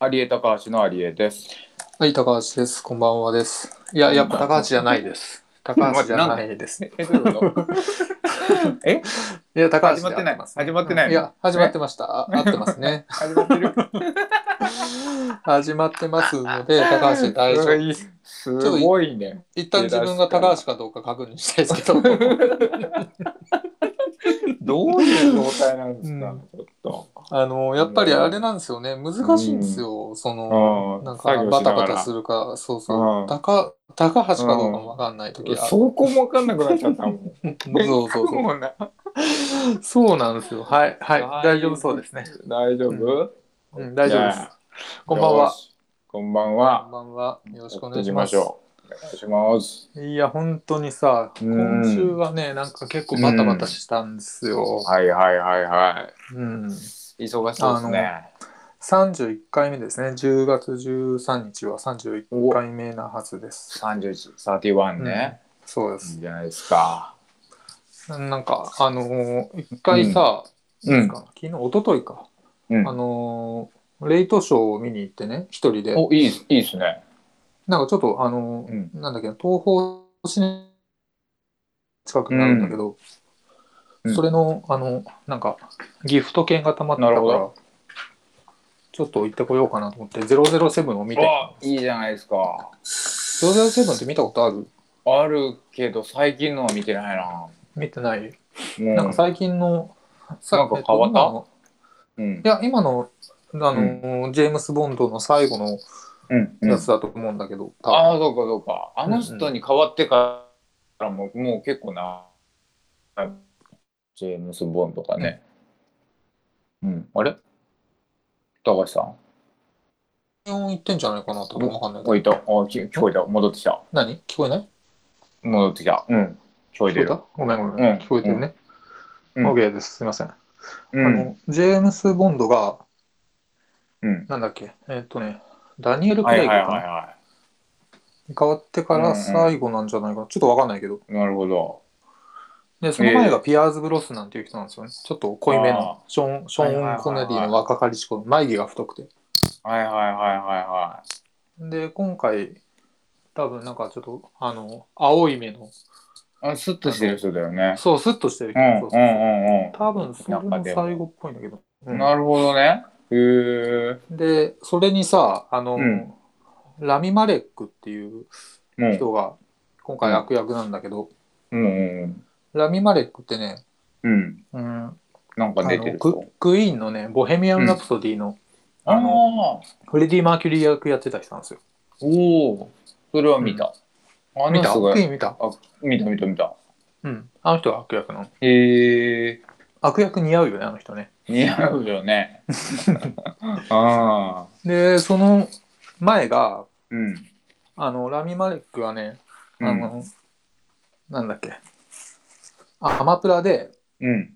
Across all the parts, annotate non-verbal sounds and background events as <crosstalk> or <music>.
有江高橋の有江です。はい、高橋です。こんばんはです。いや、やっぱ高橋じゃないです。高橋じゃないです。いえ、どういうこと？<laughs> え？や、高橋始まってない？始まってないの？いや、始まってました。あ合ってますね。始まってる？<laughs> 始まってますので、高橋で大丈夫。すごいね。一旦自分が高橋かどうか確認したいですけど。<laughs> どういう状態なんですか？あの、やっぱりあれなんですよね。難しいんですよ。その、うんなんかバタバタするか、そうそうう。ん高高橋かどうかもわかんない時が。そこもわかんなくなっちゃったもん。<laughs> そうそうそう。そうなんですよ。はい、はい。はい大丈夫そうですね。大丈夫、うん、大丈夫です。こんばんは。こんばんこんは。ばんは。よろしくお願いします。お願いします。いや、本当にさ、うん今週はね、なんか結構バタバタしたんですよ。はいはいはいはい。うん。忙しそうですね。31回目ですね。10月13日は31回目なはずです。31、31ね。いいそうです。じゃないですか。なんか、あのー一回さ、うん昨日、一昨日か。うんあのーレイトショーを見に行ってね、一人で。お、いいいいっすね。なんかちょっと、あのーうんなんだっけな、東方シネ近くにあるんだけど、うんそれの、あの、なんか、ギフト券がたまってたからちょっと行ってこようかなと思って、007を見て。あ、いいじゃないですか。007って見たことある？あるけど、最近のは見てないな。見てない？もうなんか最近の、さなんか変わった？うんい。や、今の、あの、ジェームス・ボンドの最後のうん。うんやつだと思うんだけど、多分ああ、そうかそうか。あの人に変わってからも、もう結構な、ジェームス・ボンドとかね。うん。あれ？高橋さん？言ってんじゃないかな多分わかんないけどおいた。あ、き聞こえた。戻ってきた。何？聞こえない？戻ってきた。うん。聞こえてる。ごめんごめん。うん聞こえてるね。うん OK です。すいません。うん。あの、ジェームス・ボンドが、うん。なんだっけ、えっとね、ダニエル・クレイグか変わってから最後なんじゃないかな？ちょっとわかんないけど。い。なるほど。で、その前がピアーズ・ブロスなんていう人なんですよね。ちょっと濃いめあの、ショーン、ショはいはいはいはいーン・コネディの若かりし頃、眉毛が太くて。はいはいはいはで、今回、多分なんかちょっと、あの、青い目の、いはい。あ、スッとしてる人だよね。そう、スッとしてる人。うんうんそうそうそううん多分それも最後っぽいんだけど。う。うんんなるほどね。へえ。で、それにさ、あの、うんラミ・マレックっていう。人が今回悪役なんだけど、うんうんラミ・マレックってね、うん。うん。うん、なんかあ出てるのククイーンのね、ボヘミアン・ラプソディの、ああののフレディ・マーキュリー役やってた人なんですよ。おお。それは見た。あ見たの人がクイーン見た？あ、見た見た見た。うん。あの人が悪役なの。へえ。悪役似合うよね、あの人ね。似合うよね。<laughs> ああ。で、その前が、うん。あの、ラミ・マレックはね、うんあの、なんだっけ、あアマプラで、うん。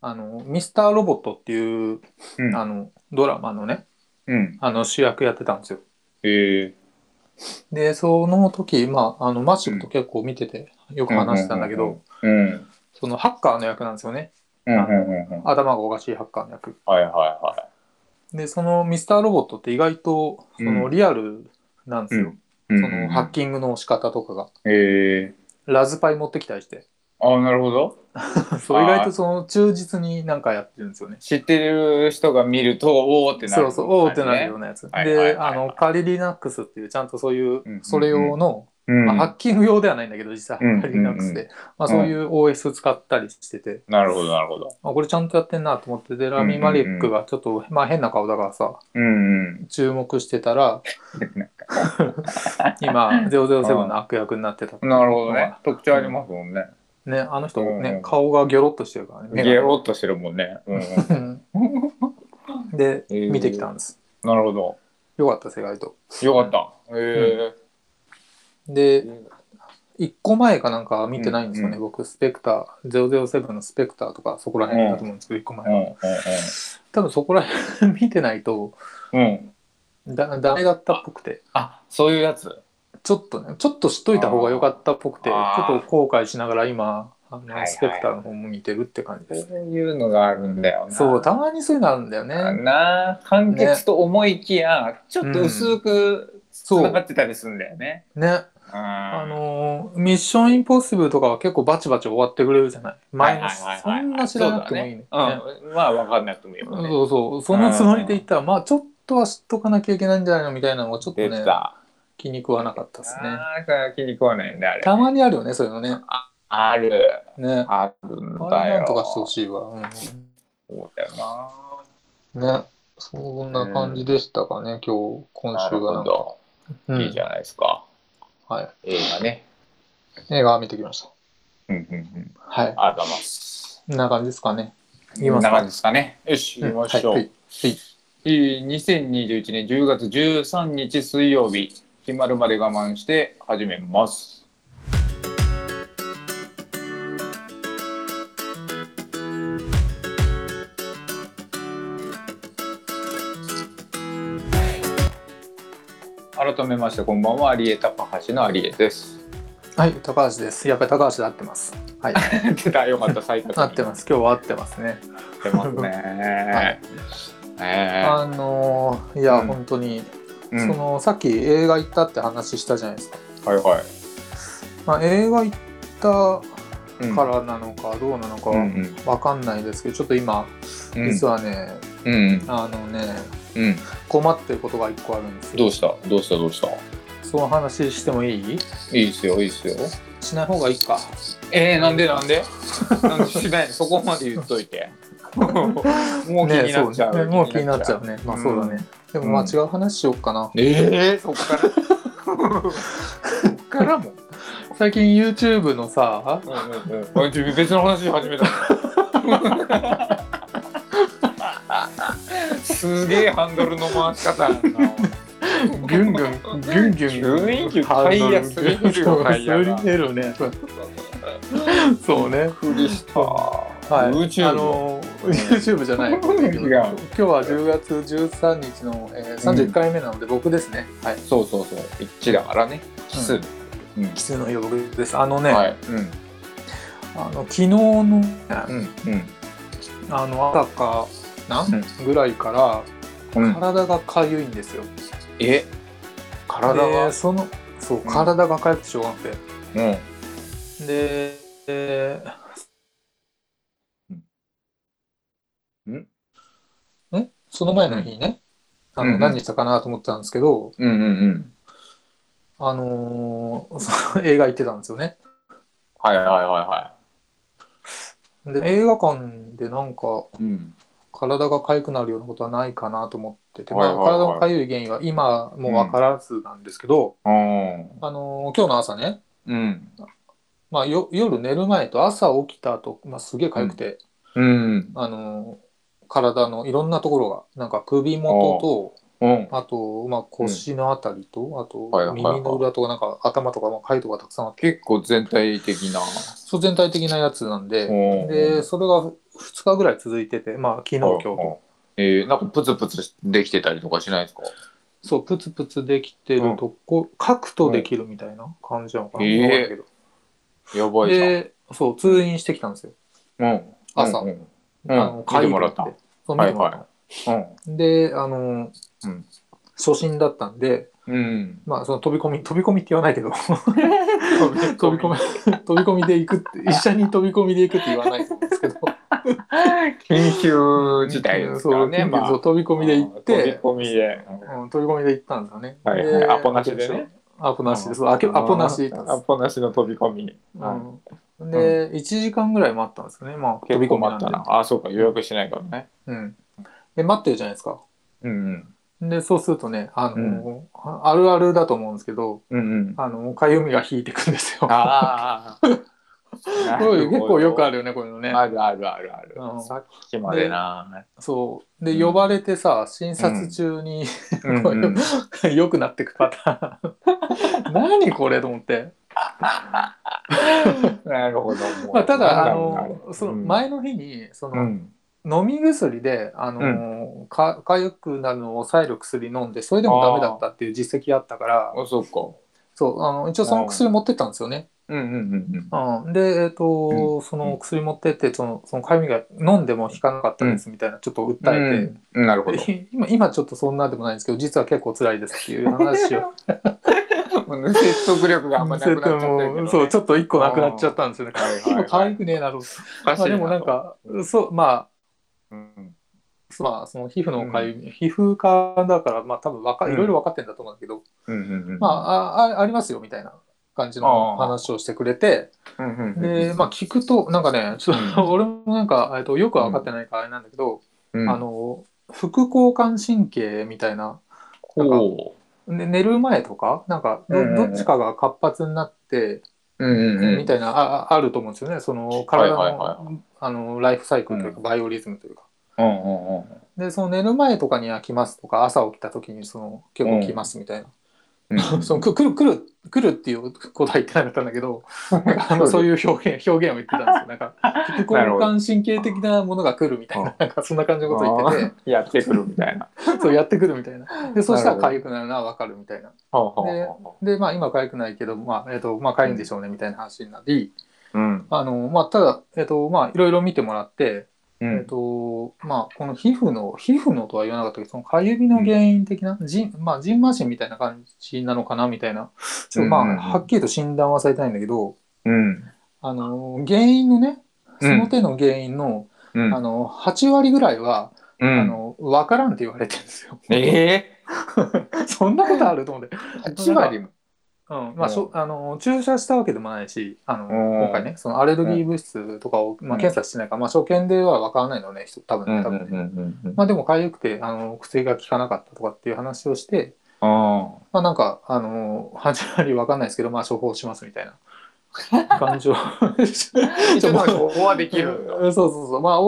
あの、ミスターロボットっていう、うん。あの、ドラマのね、うん。あの、主役やってたんですよ。へえ。で、その時、まあ、あの、マッシュと結構見てて、よく話してたんだけど。そのハッカーの役なんですよね。うん。うん。うん。うん。頭がおかしいハッカーの役。はいはいはで、そのミスターロボットって意外と、そのうんリアルなんですよ。い。そのハッキングの仕方とかが。へえ。ラズパイ持ってきたりして。あ、なるほど。<laughs> そう、意外とその忠実になんかやってるんですよね。知ってる人が見ると、おおってなる、そうそう、おーってなるようなやつ。はいはいはいで、あの、カリリナックスっていう、ちゃんとそういううん、それ用の、うん。まあ、ハッキング用ではないんだけど、実うん際、カリリナックスで、まあ、そういう OS 使ったりしてて、なるほど、なるほど。あ、これちゃんとやってんなと思って、で、ラミ・マリックがちょっと、まあ変な顔だからさ、うんうん。注目してたら、<laughs> <laughs> 今、007の悪役になってたっていうのがなるほどね。特徴ありますもんね。ね、あの人うんね、顔がギョロっとしてるからね。目がゲロっとしてるもんね。うんうん <laughs> で、えー見てきたんです。なるほど。よかったです、意外と。よかった。へで、え。一個前かなんか見てないんですよね、う僕、スペクター、007のスペクターとか、そこら辺だと思うんですけど、一個前多分そこら辺見てないと、うん。うん。だ、ダメだったっぽくて、あ、そういうやつ。ちょっとね、ちょっと知っといた方が良かったっぽくて、ちょっと後悔しながら今、あの、スペクターの方も見てるって感じです。そういうのがあるんだよな。そう、たまにそういうのあるんだよね。な完結と思いきや、ちょっと薄くつそうながってたりするんだよね。ね。ああのーミッションインポッシブルとかは結構バチバチ終わってくれるじゃない？前の、そんな知らなくてもいいね。ねそうん、まあ分かんなくてもいいもんね。そうそう。そのつもりで言ったら、まあちょっとは知っとかなきゃいけないんじゃないの？みたいなのがちょっとね、出た。気に食わなかったですね。ああ、気に食わないんだ、あれ。たまにあるよね、そういうのね。ある。ね。あるんあだよ。れなんとかしてほしいわ。うんそうだよな。ね。そんな感じでしたかね、今日、今なる週はなんか。ほど。うんいいじゃないですか。はい。映画ね。映画見てきました。うんうんうん。はい。ありがとうございます。こんな感じですかね。こんな言いますか感じですかね。よし、行きましょう。はいはいはいえー2021年10月13日水曜日、決まるまで我慢して始めます。改めましてこんばんは有江高橋の有江です。はい、高橋です。やっぱり高橋で合ってます。はい。<laughs> 出たよかった再確認合ってます。今日は合ってますね。合ってますね。<laughs> はいえあのーいや、うん本当に、ーうんそのさっき映画行ったって話したじゃないですか。はいはい。まあ、映画行ったうんからなのかどうなのかうんうんわかんないですけど、ちょっと今、うん実はね、うんあのね、うん困ってることが一個あるんですよ。どうした？どうした？どうした？その話してもいい？いいっすよいいっすよ。しない方がいいか。えー、なんで？なんで？なんでしない？の <laughs> そこまで言っといて。<laughs> もう気になっちゃう。ねもう気になっちゃうね。まあそうだね。でもまあうん違う話しようかな。ええー、そっから。そっからも。最近 YouTube のさ、うんうんうん。別の話始めたの。すげえハンドルの回し方やんな。ギュンギュン、ギュンギュン。ギュンギュンタイヤすぎるよタイヤがすぎるね。そうね。びっくりした。はい。YouTube あの YouTube じゃない。違う今日は10月13日の、えー、31回目なので僕ですね。はい。そうそうそう。一致だからね。奇数。うん。奇数の日は僕です。あのね、はい。うん。あの昨日の、うん。うん。あの朝かな、うん？ぐらいからうん。体がかゆいんですよ。え？体がでそのそううん体がかゆくてしょうがなくて。うん。で、えんーんその前の日ね、あのうんうん何したかなと思ってたんですけど、うんうんうん。あのーその <laughs> 映画行ってたんですよね。はいはいはいはで映画館でなんかい。うん。体が痒くなるようなことはないかなと思ってて、体が痒い原因は今も分からずなんですけど、うん。あのー今日の朝ね、うん。まあ、よ夜寝る前と朝起きた後、まあ、すげえ痒くて、うん。あのー体のいろんなところがなんか首元とうん。あと、まあ、腰のあたりと、あとはいはいはい。耳の裏とかなんか頭とかまあ痒いとかたくさんあって。結構全体的な。そう全体的なやつなんで、うん。でそれが2日ぐらい続いててまあ昨日今日と、えー、なんかプツプツできてたりとかしないですか？そうプツプツできてるとこ、書くとできるみたいな感じなのかな、ええわかんないけど。やばいじゃん。でそう通院してきたんですよ、うん。朝。うん。うん。あの見てもらったそう見てもらった、うん。であの、うん初心だったんでうん。まあその飛び込み飛び込みって言わないけど <laughs> 飛び込み飛び込みで行くって <laughs> 医者に飛び込みで行くって言わないと思うんですけど研究自体ですからね。そうまあそう飛び込みで行って飛び込みで。うん、飛び込みで行ったんですよね。はいはいでアポなしでね。アポなしです。アポなし。アポなしの飛び込み。うん、で、1時間ぐらい待ったんですよね。まあ、飛結び込みった。な。あ、そうか、予約しないからね。うん。で、待ってるじゃないですか。うんで、そうするとね、あの、あるあるだと思うんですけど、うん。うんうん。あの、かゆみが引いてくんですよ。ああ。これ結構よくある。るよね、こういうのね。あるあるあるあるう。んさっきまでな。そう。で、うん呼ばれてさ、診察中に、うん <laughs> こううん良くなってくパターン。<laughs> 何これと思って。<laughs> なるほど。まあ、ただ、あの、その前の日に、その、うん。飲み薬であの、か痒くなるのを抑える薬飲んでそれでもダメだったっていう実績あったからあ、そうか。そうあの一応その薬持ってったんですよね。うんうんうんうん、で、えっとうんその薬持ってってそのそのかゆみが飲んでも引かなかったですみたいなちょっとうん。訴えて、うん、なるほど。で <laughs> 今今ちょっとそんなでもないんですけど実は結構辛いですっていう話を <laughs> 説得力があんまなくなっちゃったけど、ね。<laughs> そうちょっと一個なくなっちゃったんですよね。はいはいはいくねえなと。まあでもなんかそうまあうんまあその皮膚のかゆみ、皮膚科だからまあ多分わかいろいろ分かってんだと思うんだけど、うんうんうん。まあああありますよみたいな感じの話をしてくれてうんうんうん、でまあ聞くとなんかねちょっと俺もなんか、えっと、よく分かってないからあれなんだけど、うん、あの副交感神経みたいななんか寝る前とかなんかど,、うんうんうん。どっちかが活発になって、う。うんうんうん。みたいなあああると思うんですよね。その体の,、はいはいはあのライフサイクルというか、バイオリズムというか。うんうんうん。でその寝る前とかには来ますとか朝起きた時にその結構来ますみたいな、うん。<laughs> そのく来る来る来るっていうことは言ってなかったんだけどなんかあのそういう表現表現を言ってたんですよ。なんか副交感神経的なものが来るみたいななんかそんな感じのことを言ってて。<laughs> <laughs> やってくるみたいな。てそうやってくるみたいな。でそしたら痒くなるのは分かるみたいな。でまあ今痒くないけどまあえっ、とまあ痒いんでしょうねみたいな話になり。う。うん。あのまあただえっ、とまあいろいろ見てもらってうえっ、とまあこの皮膚の皮膚のとは言わなかったけどそのかゆみの原因的な、じんまあじんましんみたいな感じなのかなみたいなちょっとまあ、うんうんうんはっきりと診断はされてないんだけどうん。あの原因のねその手の原因の,、うん。あの8割ぐらいは、うん、あの分からんって言われてるんですよ。え <laughs> そんなことあると思って、えー、8割も。うん。まあしょあの注射したわけでもないしあのうん。今回ねそのアレルギー物質とかを、まあ、検査してないから、まあ、初見では分からないのね人多分ね多分まあでも痒くてあの薬が効かなかったとかっていう話をして、あまあなんかあの8割わかんないですけどまあ処方しますみたいな感じを。あ。<laughs> 一応まあ処方はできる。<laughs> そうそうそう。まあ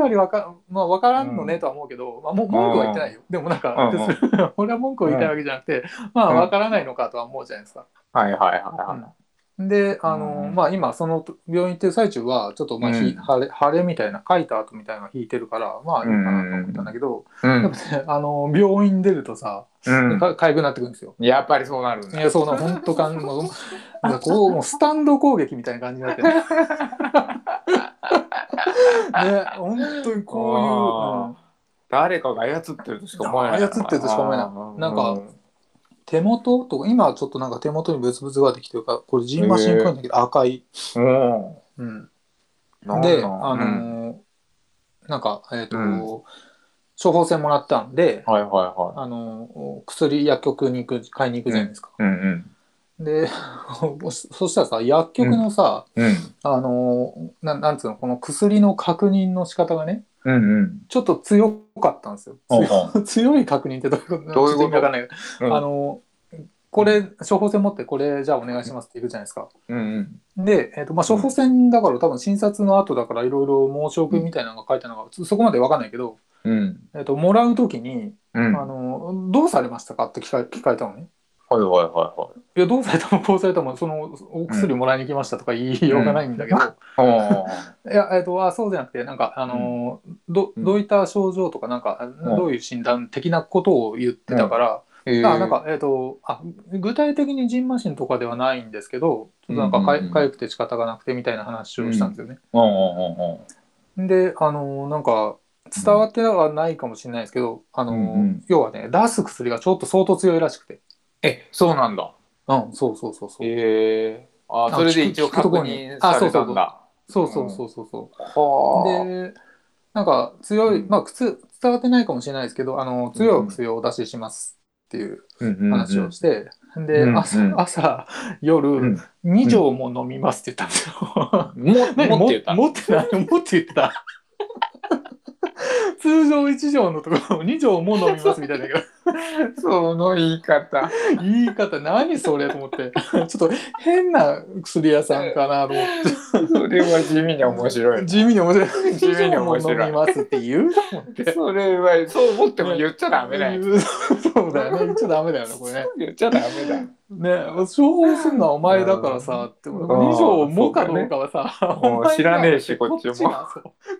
よりわか,、まあ、わからんのねとは思うけど、まあ、も文句は言ってないよ。でもなんか、<laughs> 俺は文句を言いたいわけじゃなくて、まあわからないのかとは思うじゃないですか。はいはいはいはであの、うん。まあ今その病院行ってる最中はちょっとまあ、ひうん。腫れ腫れみたいな書いた後みたいなのが引いてるからまあいいかなと思ったんだけど、ねあの病院出るとさ、うん。か痒くなってくるんですよ。やっぱりそうなるんだ。いや、そうな、本当かん、もう、なんかこう、もうスタンド攻撃みたいな感じになってね。<laughs> ね、本当にこ誰かが操ってるとしか思えない。操ってるとしか思えないいなんかういう、手元とか、今はちょっとなんか手元にブツブツができてるから、これジンマシンっぽいんだけど、赤い。うん。で、あのなんか、えっ、と、うん処方箋もらったんで、あのー薬、薬局に行く、買いに行くじゃないですか。い。うんで、<laughs> そしたらさ、薬局のさ、うん。うん。あのーななんつうのこの薬の確認の仕方がねうんうん。ちょっと強かったんですよ。<laughs> 強い確認ってどういうことどういうこと？かんないけど、うんあのーこれ処方箋持ってこれじゃあお願いしますって言うじゃないですか。うんうん。で、えーとまあ、処方箋だから多分診察の後だからいろいろ申し送りみたいなのが書いてあるのが、そこまでわかんないけど、うん。えー、ともらう時に、うん。あはいのどうされましたかって聞か聞かれたのね。はいはいはいやどうされたもこうされたもそのお薬もらいに来ましたとか言いようがないんだけど、い。や、えっと、あそうじゃなくて、なんか、あのーど、うん。どういった症状とか、なんか、どういう診断的なことを言ってたから、あ。なんか、えっとあ、具体的にジンマシンとかではないんですけど、ちょっとなんかかかゆくて仕方がなくてみたいな話をしたんですよね。で、あのーなんか、伝わってはないかもしれないですけど、あの要はね、出す薬がちょっと相当強いらしくて。え、そうなんだ。うん、そうそうそうそう。ええ。あ、あそれで一応確認されたんだ。そうそうそうそうそう。はあ。でなんか強い、うんまあ靴伝わってないかもしれないですけどあの強いお薬をお出ししますっていう話をして、で、うん朝うん朝夜、うん2錠も飲みますって言ったんですよ。も、<laughs> 何？もって言った？持ってない？持って言ってた。<laughs> 通常1錠のところを2錠も飲みますみたいだけど <laughs> その言い方。言い方何それと思ってちょっと変な薬屋さんかなと思ってそれは地味に面白い。地味に面白い地味に2錠も面白い飲みますって言うと思って。それは、そう思っても言っちゃダメだよ。<laughs> そうだよね。言っちゃダメだよね、これね。言っちゃダメだよ。ね処方すんのはお前だからさってん二条もかどうかはさ知らねえしこっちも。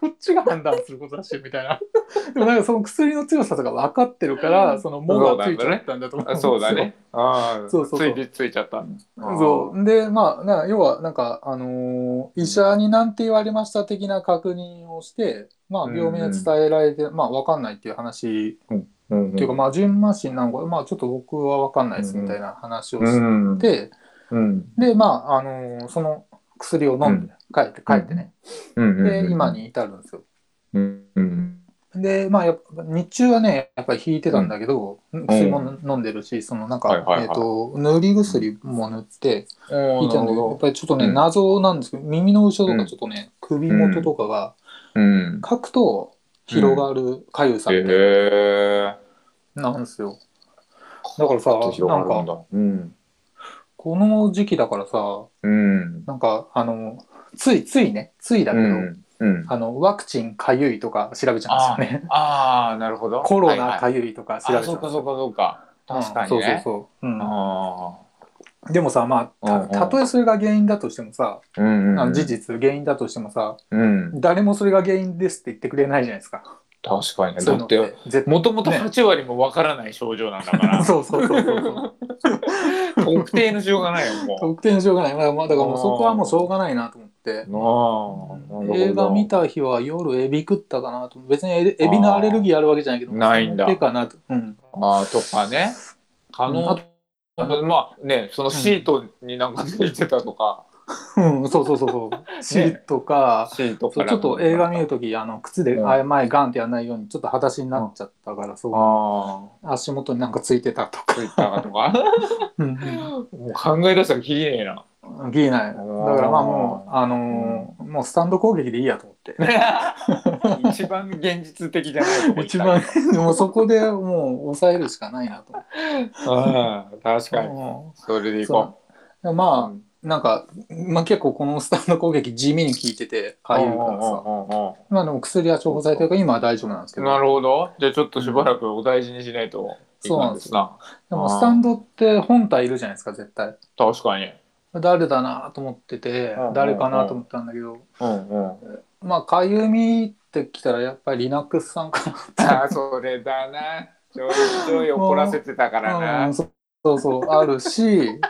こっちが判断することだしみたいな。<laughs> でもなんかその薬の強さとか分かってるからその「も」がついちゃったんだと思うんですよ。そうだね。ああ、そうそうそう。ついついちゃった。そう。でまあな要はなんか、あのー医者になんて言われました的な確認をして、まあ、病名伝えられて、まあ分かんないっていう話、うんうん。っていうかまあ純麻疹なのかまあちょっと僕は分かんないですみたいな話をうしん。て、うん。でまあ、あのーその薬を飲んで帰って帰ってね、うん。で今。に至るんですよ。うん。うん。でまあやっぱ日中はねやっぱり引いてたんだけど、薬も飲んでるしそのなんか、えっ、と塗り薬も塗って引いてるんだけどやっぱりちょっとね、うん謎なんですけど耳の後ろとかちょっとね、首元とかがうん。書くと広がるかゆさへみたいえ。ななんですよ。だからさなんかうん。この時期だからさうん。なんかあのついついねついだけど、うん。うん。あのワクチンかゆいとか調べちゃうんですよね。ああ、なるほど。コロナかゆゆいとか調べあ、ちゃそうかそうかそうか。確かにうんね。そうそうそう、うんあでもさまあたたとえそれが原因だとしてもさ、あ。うんうん。あの事。実原因だとしてもさうん。誰もそれが原因ですって言ってくれないじゃないですか。確かにね。そういうのだって、もともと8割もわからない症状なんだから、<laughs> そうそうそうそうそう。<laughs> 特定のしようがないよ、もう。特定のしょうがない。まあ、まあ、だからもうそこはもうしょうがないなと思って。ああ、映画見た日は夜エビ食ったかなと。別にエビエビのアレルギーあるわけじゃないけど。ないんだその手かなと。うん。ああ、とかね。可能、あ <laughs> まあね、そのシートになんかついてたとか、うん、そうそうそうそう。シートか、シートから。そうちょっと映画見るとき、あの、靴で、うんあ前ガンってやらないように、ちょっと裸足になっちゃったから、そう、あ足元になんかついてたとか。あ、ついたかとか。<laughs> うんもう考え出したらきりねえな。うん。ギリない。だからまあもう、あのーもうスタンド攻撃でいいやと思って。<laughs> 一番現実的じゃない一番、でもそこでもう抑えるしかないなと思って。ああ、確かに。うんそれでいこでもう。まあ、なんか、まあ、結構このスタンド攻撃地味に効いててかゆいからさうんうんうんうんまあでも薬は処方されてるから今は大丈夫なんですけどなるほど。じゃあちょっとしばらくお大事にしないといかんですな。でもスタンドって本体いるじゃないですか絶対確かに。誰だなと思っててうんうんうん。誰かなと思ったんだけど。うんうん。まあかゆみってきたらやっぱりリナックスさんかなああ、それだな。ちょいちょい怒らせてたからうな。んそそうそう。あるし。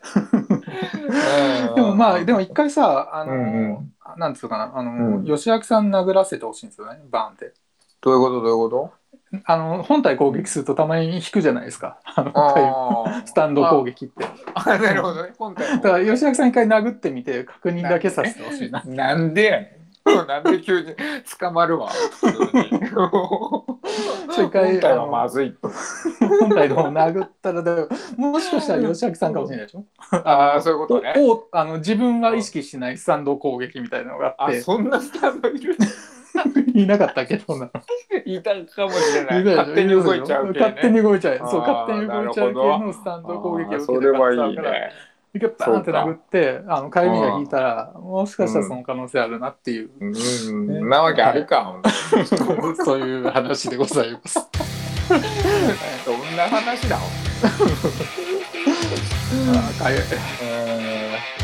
<laughs> でもまあでも一回さあの、うんうなんつうかな。あの、うん。吉明さん殴らせてほしいんですよねバーンって。どういうこと？どういうこと？あの本体攻撃するとたまに引くじゃないですか <laughs> あのスタンド攻撃って。あ。あなるほどね。本体だから吉明さん一回殴ってみて確認だけさせてほしいな。なんでやねん。なんで急に捕まるわ。普通に <laughs> それ一回本体はまずい。本体の方殴ったらだもしかしたら吉明さんかもしれないでしょ？ああ、そういうことね。おおあの自分は意識しないスタンド攻撃みたいなのがあっあ、てそんなスタンドいる <laughs> いなかったっけどな。いたかもしれない。勝手に動いちゃう系ね。勝手に動いちゃう。そう勝手に動いちゃう系のスタンド攻撃を受けてそれはいいね。一回バーンって殴ってあのかゆみが引いたらもしかしたらその可能性あるなっていう、うん、なわけあるか、ほんと。にそういう話でございます。どんな話だ？かゆい。うん